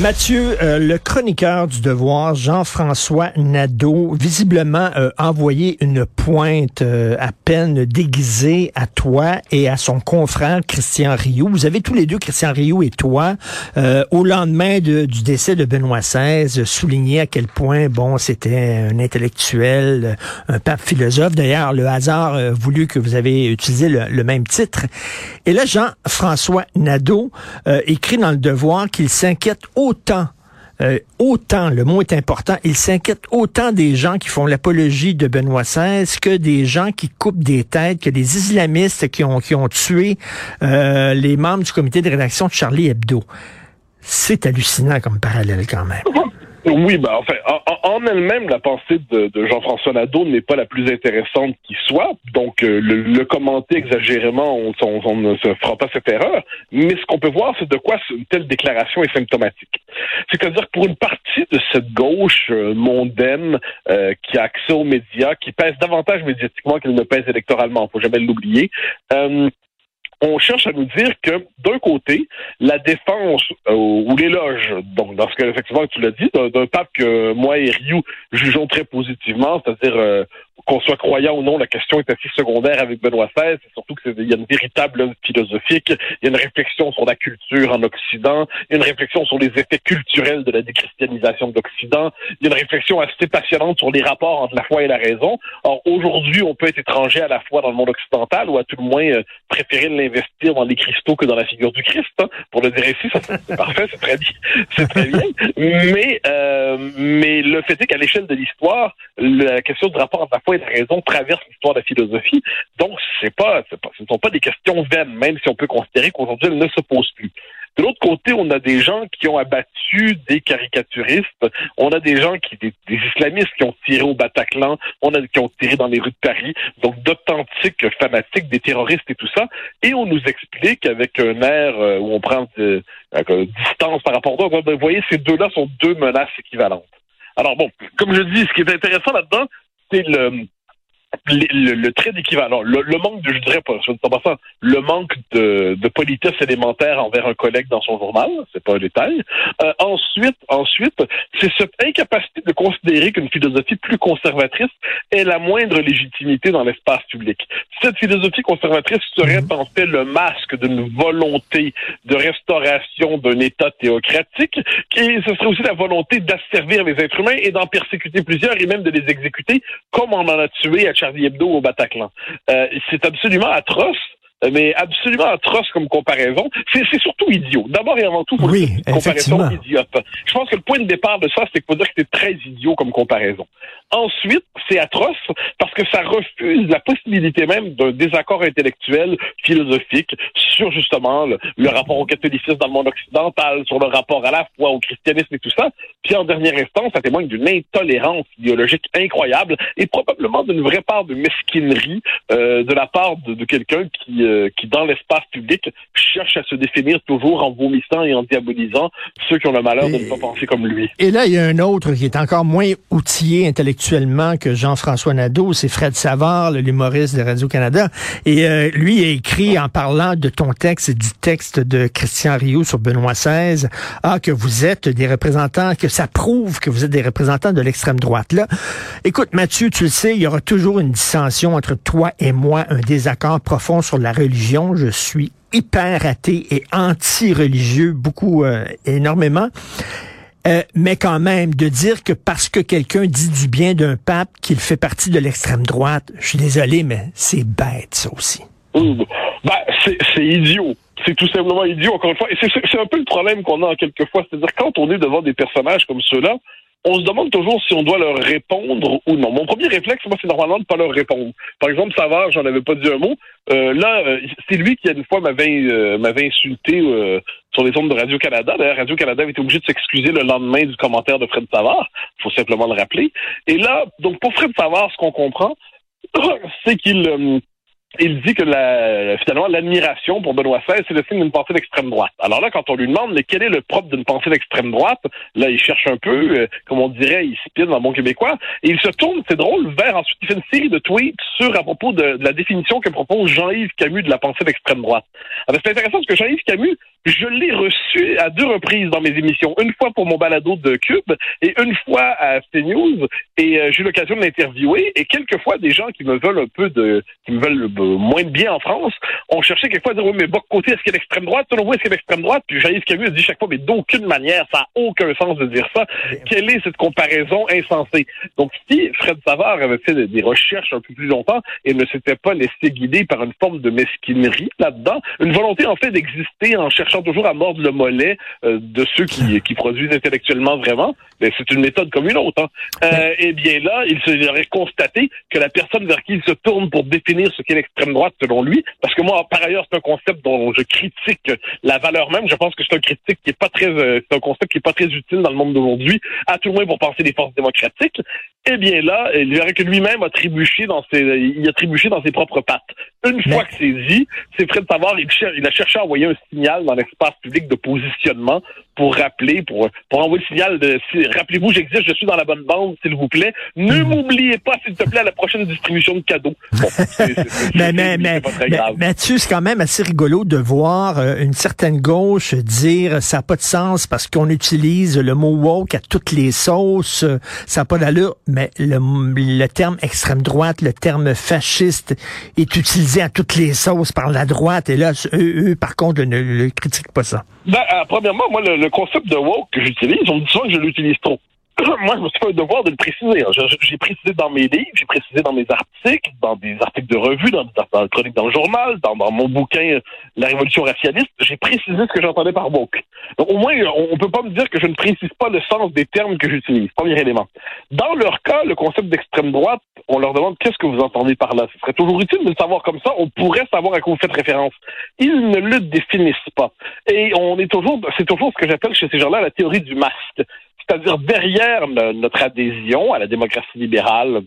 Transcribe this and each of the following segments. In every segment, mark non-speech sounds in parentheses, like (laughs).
Mathieu, euh, le chroniqueur du Devoir, Jean-François Nadeau, visiblement euh, envoyé une pointe euh, à peine déguisée à toi et à son confrère Christian Rioux. Vous avez tous les deux, Christian Rioux et toi, euh, au lendemain de, du décès de Benoît XVI, souligné à quel point, bon, c'était un intellectuel, un pape philosophe. D'ailleurs, le hasard a voulu que vous avez utilisé le, le même titre. Et là, Jean-François Nadeau écrit dans le Devoir qu'il s'inquiète autant euh, autant, le mot est important, il s'inquiète autant des gens qui font l'apologie de Benoît XVI que des gens qui coupent des têtes, que des islamistes qui ont, qui ont tué euh, les membres du comité de rédaction de Charlie Hebdo. C'est hallucinant comme parallèle quand même. Oui, ben enfin, en, en elle-même, la pensée de, de Jean-François Nadeau n'est pas la plus intéressante qui soit. Donc, euh, le, le, commenter exagérément, on, on, on, ne se fera pas cette erreur. Mais ce qu'on peut voir, c'est de quoi une telle déclaration est symptomatique. C'est-à-dire que pour une partie de cette gauche euh, mondaine euh, qui a accès aux médias, qui pèse davantage médiatiquement qu'elle ne pèse électoralement, faut jamais l'oublier. On cherche à nous dire que d'un côté, la défense euh, ou l'éloge, donc dans ce cas effectivement tu l'as dit, d'un pape que moi et Ryu jugeons très positivement, c'est-à-dire euh, qu'on soit croyant ou non, la question est assez secondaire avec Benoît XVI. C'est surtout qu'il y a une véritable philosophique, il y a une réflexion sur la culture en Occident, il y a une réflexion sur les effets culturels de la déchristianisation d'Occident, il y a une réflexion assez passionnante sur les rapports entre la foi et la raison. Or, aujourd'hui, on peut être étranger à la foi dans le monde occidental ou à tout le moins euh, préférer l'investir dans les cristaux que dans la figure du Christ. Hein. Pour le dire ici, c'est parfait, c'est très bien. C'est très bien. Mais, euh, mais le fait est qu'à l'échelle de l'histoire, la question du rapport entre la foi la raison traverse l'histoire de la philosophie. Donc, c'est pas, pas, ce ne sont pas des questions vaines, même si on peut considérer qu'aujourd'hui, elles ne se posent plus. De l'autre côté, on a des gens qui ont abattu des caricaturistes. On a des gens qui, des, islamistes qui ont tiré au Bataclan. On a qui ont tiré dans les rues de Paris. Donc, d'authentiques fanatiques, des terroristes et tout ça. Et on nous explique avec un air euh, où on prend de, euh, distance par rapport à eux. Vous voyez, ces deux-là sont deux menaces équivalentes. Alors bon, comme je dis, ce qui est intéressant là-dedans, c'est le, le, le, trait d'équivalent, le, le, manque de, je dirais pas, je pas ça, le manque de, de politesse élémentaire envers un collègue dans son journal, c'est pas un détail. Euh, ensuite, ensuite, c'est cette incapacité de considérer qu'une philosophie plus conservatrice ait la moindre légitimité dans l'espace public. Cette philosophie conservatrice serait mhm. en fait le masque d'une volonté de restauration d'un État théocratique, qui ce serait aussi la volonté d'asservir les êtres humains et d'en persécuter plusieurs et même de les exécuter, comme on en a tué à Charlie Hebdo au Bataclan. Euh, c'est absolument atroce mais absolument atroce comme comparaison. C'est surtout idiot. D'abord et avant tout, pour oui, une comparaison idiote. Je pense que le point de départ de ça, c'est qu'il faut dire que c'est très idiot comme comparaison. Ensuite, c'est atroce parce que ça refuse la possibilité même d'un désaccord intellectuel, philosophique, sur justement le, le, rapport au catholicisme dans le monde occidental, sur le rapport à la foi, au christianisme et tout ça. Puis en dernière instance, ça témoigne d'une intolérance idéologique incroyable et probablement d'une vraie part de mesquinerie euh, de la part de, de quelqu'un qui, euh, qui, dans l'espace public, cherche à se définir toujours en vomissant et en diabolisant ceux qui ont le malheur et, de ne pas penser comme lui. Et là, il y a un autre qui est encore moins outillé intellectuellement que Jean-François Nadeau, c'est Fred Savard, l'humoriste de Radio-Canada. Et euh, lui a écrit en parlant de ton texte du texte de Christian Rio sur Benoît XVI, ah, que vous êtes des représentants, que ça prouve que vous êtes des représentants de l'extrême droite. Là, écoute, Mathieu, tu le sais, il y aura toujours une dissension entre toi et moi, un désaccord profond sur la religion. Je suis hyper athée et anti-religieux, beaucoup, euh, énormément. Euh, mais quand même, de dire que parce que quelqu'un dit du bien d'un pape qu'il fait partie de l'extrême droite, je suis désolé, mais c'est bête, ça aussi. Mmh. Ben, c'est idiot. C'est tout simplement idiot, encore une fois. Et c'est un peu le problème qu'on a quelquefois. C'est-à-dire, quand on est devant des personnages comme ceux-là, on se demande toujours si on doit leur répondre ou non. Mon premier réflexe, moi, c'est normalement de ne pas leur répondre. Par exemple, Savard, j'en avais pas dit un mot. Euh, là, euh, c'est lui qui, une fois, m'avait euh, m'avait insulté euh, sur les ondes de Radio-Canada. D'ailleurs, Radio-Canada avait été obligé de s'excuser le lendemain du commentaire de Fred Savard. faut simplement le rappeler. Et là, donc, pour Fred Savard, ce qu'on comprend, (coughs) c'est qu'il il dit que la, finalement l'admiration pour Benoît XVI, c'est le signe d'une pensée d'extrême droite. Alors là, quand on lui demande mais quel est le propre d'une pensée d'extrême droite, là, il cherche un peu, euh, comme on dirait, il spine dans bon québécois, et il se tourne, c'est drôle, vers ensuite, il fait une série de tweets sur à propos de, la définition que propose Jean-Yves Camus de la pensée d'extrême droite. C'est intéressant parce que Jean-Yves Camus, je l'ai reçu à deux reprises dans mes émissions, une fois pour mon balado de Cube et une fois à CNews, et euh, j'ai eu l'occasion de l'interviewer, et quelquefois des gens qui me veulent un peu de, qui me veulent moins de bien en France, on cherchait quelquefois à dire, oui, mais bas côté, est-ce qu'il y a l'extrême droite? Selon vous, est-ce qu'il y a l'extrême droite? Puis Jean-Yves Camus a dit chaque fois, mais d'aucune manière, ça n'a aucun sens de dire ça. Quelle est cette comparaison insensée? Donc, si Fred Savard avait fait des recherches un peu plus longtemps et ne s'était pas laissé guider par une forme de mesquinerie là-dedans, une volonté, en fait, d'exister en cherchant toujours à mordre le mollet euh, de ceux qui, (laughs) qui produisent intellectuellement vraiment, mais c'est une méthode comme une autre. Hein. Euh, eh bien là, il serait constaté que la personne vers qui il se tourne pour définir ce qu'est l'extrême droite selon lui, parce que moi, par ailleurs, c'est un concept dont je critique la valeur même. Je pense que c'est un critique qui est pas très, euh, c'est un concept qui est pas très utile dans le monde d'aujourd'hui, à tout le moins pour penser des forces démocratiques. Eh bien là, il verrait que lui-même a trébuché dans ses, il a trébuché dans ses propres pattes. Une fois que c'est dit, c'est prêt de savoir, il, il a cherché à envoyer un signal dans l'espace public de positionnement pour rappeler, pour, pour envoyer le signal de si, rappelez-vous, j'existe, je suis dans la bonne bande, s'il vous plaît. Ne hmm. m'oubliez pas, s'il te plaît, à la prochaine distribution de cadeaux. (laughs) mais, mais, mais, mais, Mathieu, c'est quand même assez rigolo de voir euh, une certaine gauche dire ça n'a pas de sens parce qu'on utilise le mot woke à toutes les sauces, ça n'a pas d'allure, mais le, le terme extrême droite, le terme fasciste est utilisé à toutes les sauces par la droite et là, eux, eux par contre, ne, ne critiquent pas ça. Ben, euh, premièrement, moi, le, le, concept de woke que j'utilise, on me dit que je l'utilise trop. (coughs) moi, je me suis fait un devoir de le préciser. J'ai précisé dans mes livres, j'ai précisé dans mes articles, dans des articles de revue, dans, dans, dans chronique dans le journal, dans, dans mon bouquin La Révolution racialiste, j'ai précisé ce que j'entendais par woke. Donc, au moins, on, on peut pas me dire que je ne précise pas le sens des termes que j'utilise. Premier élément. Dans leur cas, le concept d'extrême droite, on leur demande qu'est-ce que vous entendez par là? Ce serait toujours utile de le savoir comme ça. On pourrait savoir à quoi vous faites référence. Ils ne le définissent pas. Et on est toujours, c'est toujours ce que j'appelle chez ces gens-là la théorie du masque. C'est-à-dire derrière notre adhésion à la démocratie libérale,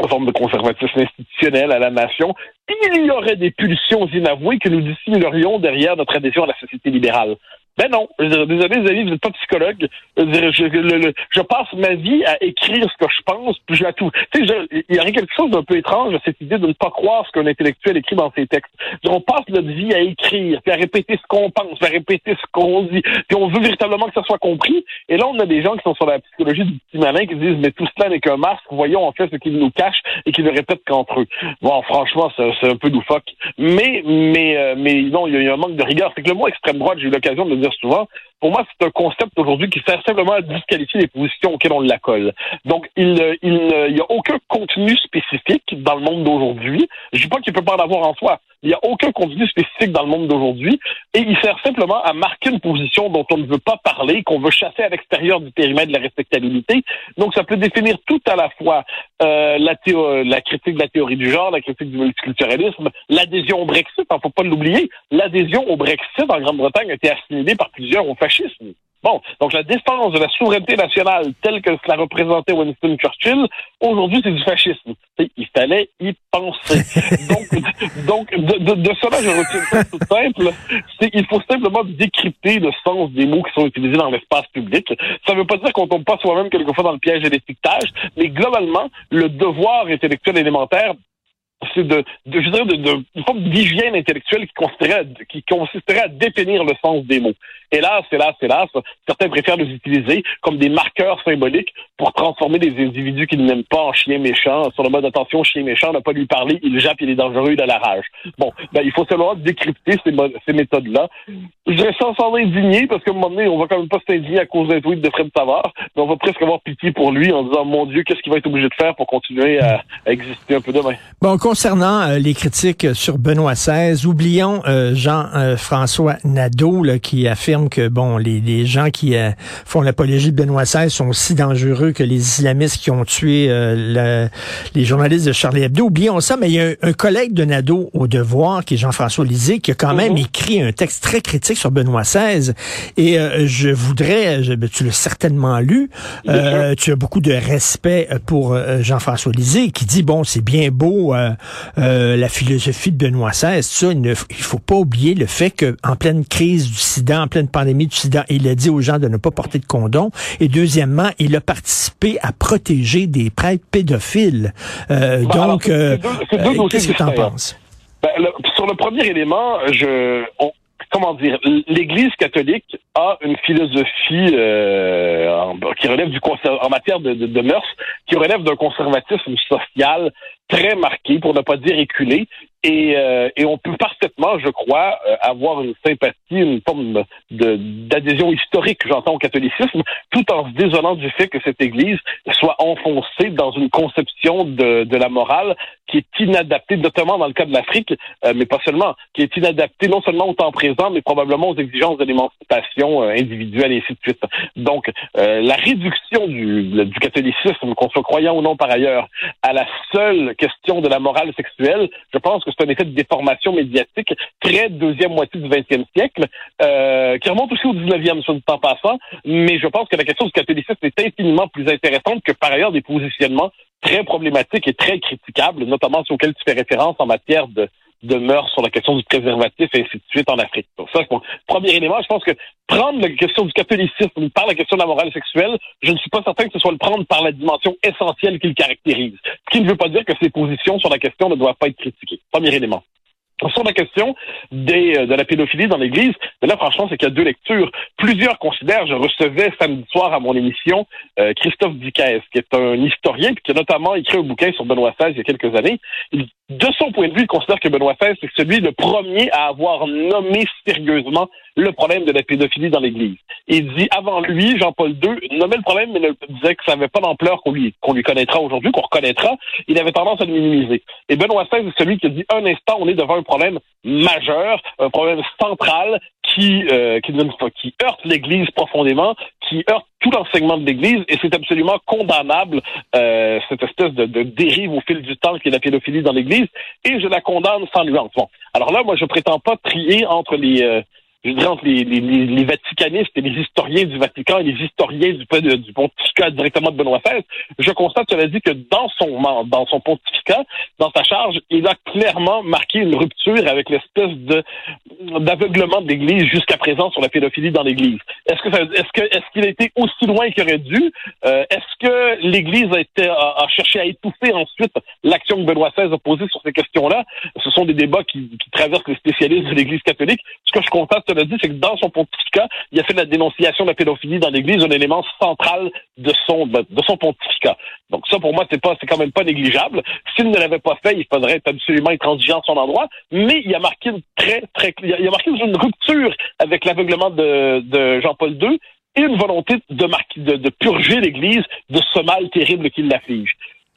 aux formes de conservatisme institutionnel à la nation, il y aurait des pulsions inavouées que nous dissimulerions derrière notre adhésion à la société libérale. Ben non. Je désolé, les amis, vous n'êtes pas psychologue. Je, je, je, passe ma vie à écrire ce que je pense, puis je la tout. Tu sais, il y aurait quelque chose d'un peu étrange à cette idée de ne pas croire ce qu'un intellectuel écrit dans ses textes. On passe notre vie à écrire, puis à répéter ce qu'on pense, à répéter ce qu'on dit, puis on veut véritablement que ça soit compris. Et là, on a des gens qui sont sur la psychologie du petit malin qui disent, mais tout cela n'est qu'un masque. Voyons en fait ce qu'ils nous cachent et qu'ils ne répètent qu'entre eux. Bon, franchement, c'est un peu loufoque. Mais, mais, euh, mais non, il y, a un manque de rigueur. C'est que le mot extrême droite, j'ai eu l'occasion de souvent, pour moi, c'est un concept aujourd'hui qui sert simplement à disqualifier les positions auxquelles on la colle. Donc, il n'y a aucun contenu spécifique dans le monde d'aujourd'hui. Je ne dis pas qu'il ne peut pas en avoir en soi. Il n'y a aucun contenu spécifique dans le monde d'aujourd'hui et il sert simplement à marquer une position dont on ne veut pas parler, qu'on veut chasser à l'extérieur du périmètre de la respectabilité. Donc, ça peut définir tout à la fois euh, la, critique de la théorie du genre, la critique du multiculturalisme, l'adhésion au Brexit, il ne faut pas l'oublier. L'adhésion au Brexit en Grande-Bretagne a été assimilée par plusieurs. Bon, donc la défense de la souveraineté nationale telle que cela représentait Winston Churchill, aujourd'hui c'est du fascisme. Il fallait y penser. (laughs) donc, donc de, de, de, cela, je retiens ça tout simple. C'est il faut simplement décrypter le sens des mots qui sont utilisés dans l'espace public. Ça ne veut pas dire qu'on tombe pas soi-même quelquefois dans le piège des dictages, mais globalement, le devoir intellectuel élémentaire c'est de, de, je dirais, de, de, une forme d'hygiène intellectuelle qui consisterait, qui consisterait à définir le sens des mots. Hélas, hélas, hélas, certains préfèrent les utiliser comme des marqueurs symboliques pour transformer des individus qu'ils n'aiment pas en chiens méchants, sur le mode attention, chien méchant, n'a pas lui parler, il jappe, il est dangereux, il a la rage. Bon, ben, il faut seulement décrypter ces, méthodes-là. Je dirais sans s'en indigner, parce qu'à un moment donné, on va quand même pas s'indigner à cause d'un tweet de Fred Savard, mais on va presque avoir pitié pour lui en disant, mon Dieu, qu'est-ce qu'il va être obligé de faire pour continuer à, exister un peu demain? Bon, concernant euh, les critiques sur Benoît XVI, oublions euh, Jean-François Nadeau qui affirme que bon, les, les gens qui euh, font l'apologie de Benoît XVI sont aussi dangereux que les islamistes qui ont tué les journalistes de Charlie Hebdo. Oublions ça, mais il y a un, collègue de Nadeau au Devoir, qui est Jean-François Lisée, qui a quand même mm-hmm. écrit un texte très critique sur Benoît XVI. Et je voudrais, ben, tu l'as certainement lu, tu as beaucoup de respect pour Jean-François Lisée, qui dit bon, c'est bien beau euh, euh, la philosophie de Benoît XVI, ça, il ne faut pas oublier le fait qu'en pleine crise du sida, en pleine pandémie du sida, il a dit aux gens de ne pas porter de condom. Et deuxièmement, il a participé à protéger des prêtres pédophiles. Euh, donc, euh, euh, qu'est-ce que tu en penses? Ben, le- sur le premier élément, je, on- comment dire, l'Église catholique a une philosophie euh, en, qui relève du en matière de, de, de mœurs, qui relève d'un conservatisme social très marqué, pour ne pas dire éculé. Et, euh, on peut parfaitement, je crois, euh, avoir une sympathie, une forme d'adhésion historique, j'entends, au catholicisme, tout en se désolant du fait que cette Église soit enfoncée dans une conception de la morale qui est inadaptée, notamment dans le cas de l'Afrique, euh, mais pas seulement, qui est inadaptée non seulement au temps présent, mais probablement aux exigences de l'émancipation euh, individuelle et ainsi de suite. Donc, euh, la réduction du, le- du catholicisme, qu'on soit croyant ou non par ailleurs, à la seule question de la morale sexuelle, je pense que c'est un effet de déformation médiatique très deuxième moitié du 20e siècle, euh, qui remonte aussi au 19e, soit du temps passant, mais je pense que la question du catholicisme est infiniment plus intéressante que par ailleurs des positionnements très problématiques et très critiquables, notamment sur lesquels tu fais référence en matière de, de mœurs sur la question du préservatif et ainsi de suite en Afrique. Donc ça, premier élément. Je pense que prendre la question du catholicisme par la question de la morale sexuelle, je ne suis pas certain que ce soit le prendre par la dimension essentielle qui le caractérise. Ce qui ne veut pas dire que ses positions sur la question ne doivent pas être critiquées. Premier élément. Sur la question euh, de la pédophilie dans l'Église, là, franchement, c'est qu'il y a deux lectures. Plusieurs considèrent, je recevais samedi soir à mon émission euh, Christophe Dicaès, qui est un historien, puis qui a notamment écrit un bouquin sur Benoît XVI il y a quelques années. De son point de vue, il considère que Benoît XVI, c'est celui le premier à avoir nommé sérieusement le problème de la pédophilie dans l'Église. Il dit, avant lui, Jean-Paul II nommait le problème, mais ne disait que ça n'avait pas d'ampleur qu'on lui, qu'on lui connaîtra aujourd'hui, qu'on reconnaîtra. Il avait tendance à le minimiser. Et Benoît XVI est celui qui dit, un instant, on est devant un problème majeur, un problème central qui, euh, qui, qui heurte l'Église profondément, qui heurte tout l'enseignement de l'Église, et c'est absolument condamnable, euh, cette espèce de, dérive au fil du temps qui est la pédophilie dans l'Église, et je la condamne sans nuance. Bon. Alors là, moi, je prétends pas trier entre les... euh, je dirais entre les, les, les, vaticanistes et les historiens du Vatican et les historiens du, pontificat directement de Benoît XVI, je constate, cela dit, que dans son dans son pontificat, dans sa charge, il a clairement marqué une rupture avec l'espèce de d'aveuglement de l'Église jusqu'à présent sur la pédophilie dans l'Église. Est-ce que est-ce que est-ce qu'il a été aussi loin qu'il aurait dû? Euh, Est-ce que l'Église a été a, a cherché à étouffer ensuite l'action que Benoît XVI a posée sur ces questions-là? Ce sont des débats qui, qui traversent les spécialistes de l'Église catholique. Ce que je constate, cela dit, c'est que dans son pontificat, il a fait de la dénonciation de la pédophilie dans l'Église un élément central de son de, de son pontificat. Donc ça, pour moi, c'est pas c'est quand même pas négligeable. S'il ne l'avait pas fait, il faudrait être absolument intransigeant à son endroit. Mais il a marqué une très très a, a marqué une rupture avec l'aveuglement de, de Jean-Paul II et une volonté de, marquer, de, de purger l'Église de ce mal terrible qui l'afflige.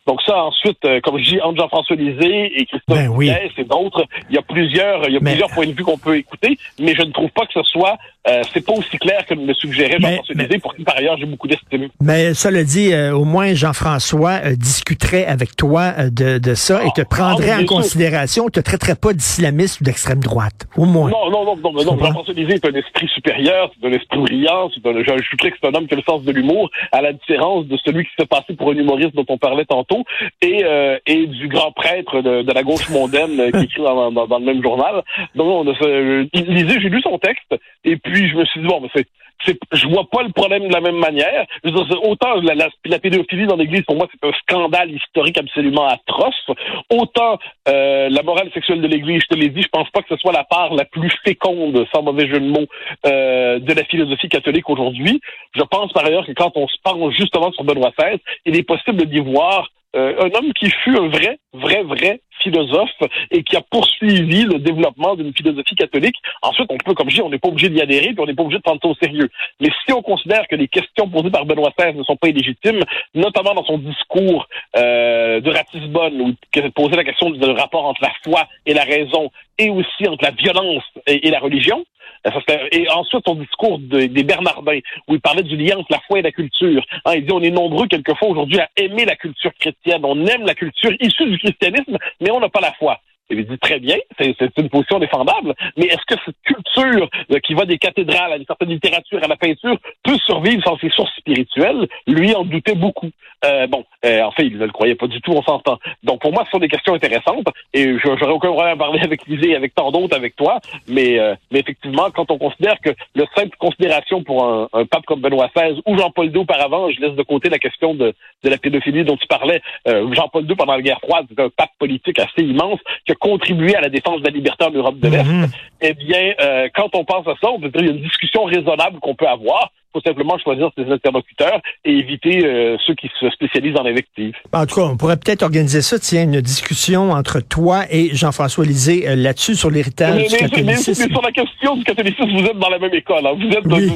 Donc ça, ensuite, euh, comme je dis, entre Jean-François Lisée et Christophe Ben oui. Et d'autres, il y a plusieurs, il y a Mais- plusieurs points de vue qu'on peut écouter, mais je ne trouve pas que ce soit, euh, c'est pas aussi clair que me le suggérait Jean-François Lisée, pour qui par ailleurs j'ai beaucoup d'estime. Mais cela dit, euh, au moins Jean-François euh, discuterait avec toi euh, de, de ça et te prendrait ah, en bien sûr. considération, te traiterait pas d'islamiste ou d'extrême droite. Au moins. Non, non, non, non, non? Jean-François Lisée est un esprit supérieur, c'est un esprit brillant, c'est un, je, je suis clair que c'est un homme qui a le sens de l'humour, à la différence de celui qui se fait passer pour un humoriste dont on parlait tantôt, et, et du grand prêtre de, de la gauche mondaine qui (laughs) écrit dans, dans- dans le même journal. Donc, on a Lisée, j'ai lu son texte, et puis je me suis dit, bon, mais c'est je vois pas le problème de la même manière. Autant la, la, pédophilie dans l'Église, pour moi, c'est un scandale historique absolument atroce. Autant euh, la morale sexuelle de l'Église, je te l'ai dit, je pense pas que ce soit la part la plus féconde, sans mauvais jeu de mots, euh, de la philosophie catholique aujourd'hui. Je pense par ailleurs que quand on se penche justement sur Benoît XVI, il est possible d'y voir euh, un homme qui fut un vrai, vrai, vrai philosophe et qui a poursuivi le développement d'une philosophie catholique. Ensuite, on peut, comme je dis, on n'est pas obligé d'y adhérer, puis on n'est pas obligé de prendre ça au sérieux. Mais si on considère que les questions posées par Benoît XVI ne sont pas illégitimes, notamment dans son discours euh, de Ratisbonne, où il posait la question du rapport entre la foi et la raison, et aussi entre la violence et, la religion, euh, et ensuite, son discours de- des Bernardins, où il parlait du lien entre la foi et la culture. Hein, il dit on est nombreux quelquefois aujourd'hui à aimer la culture chrétienne. On aime la culture issue du christianisme, on n'a pas la foi. Il dit très bien, c'est une position défendable, mais est-ce que cette culture euh, qui va des cathédrales à une certaine littérature, à la peinture, peut survivre sans ses sources spirituelles? Lui en doutait beaucoup. Euh, bon, euh, en fait, il ne le croyait pas du tout, on s'entend. Donc pour moi, ce sont des questions intéressantes et j'aurais aucun problème à parler avec Lisée, avec tant d'autres, avec toi, mais, euh, mais effectivement, quand on considère que le simple considération pour un, un pape comme Benoît XVI ou Jean-Paul II auparavant, je laisse de côté la question de, de la pédophilie dont tu parlais, euh, Jean-Paul II pendant la guerre froide, c'est un pape politique assez immense contribué à la défense de la liberté en Europe de l'Est. Mhm. Eh bien, euh, quand on pense à ça, on peut dire qu'il y a une discussion raisonnable qu'on peut avoir. Faut simplement choisir ses interlocuteurs et éviter euh, ceux qui se spécialisent en invective. En tout cas, on pourrait peut-être organiser ça, tiens, une discussion entre toi et Jean-François Lisée euh, là-dessus sur l'héritage Mais, du mais- mais- catholicisme. mais sur la question du catholicisme, vous êtes dans la même école. hein. Vous êtes Oui.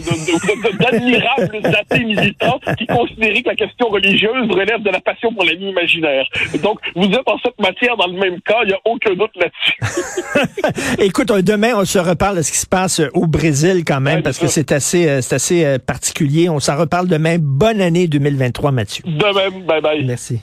d'admirables (laughs) athées militants qui considèrent que la question religieuse relève de la passion pour la vie imaginaire. Donc, vous êtes en cette matière dans le même cas. Il n'y a aucun doute là-dessus. (laughs) Écoute, euh, demain, on se reparle de ce qui se passe au Brésil quand même, Ouais, parce que c'est assez, c'est assez particulier. On s'en reparle demain. Bonne année 2023, Mathieu. De même, bye bye. Merci.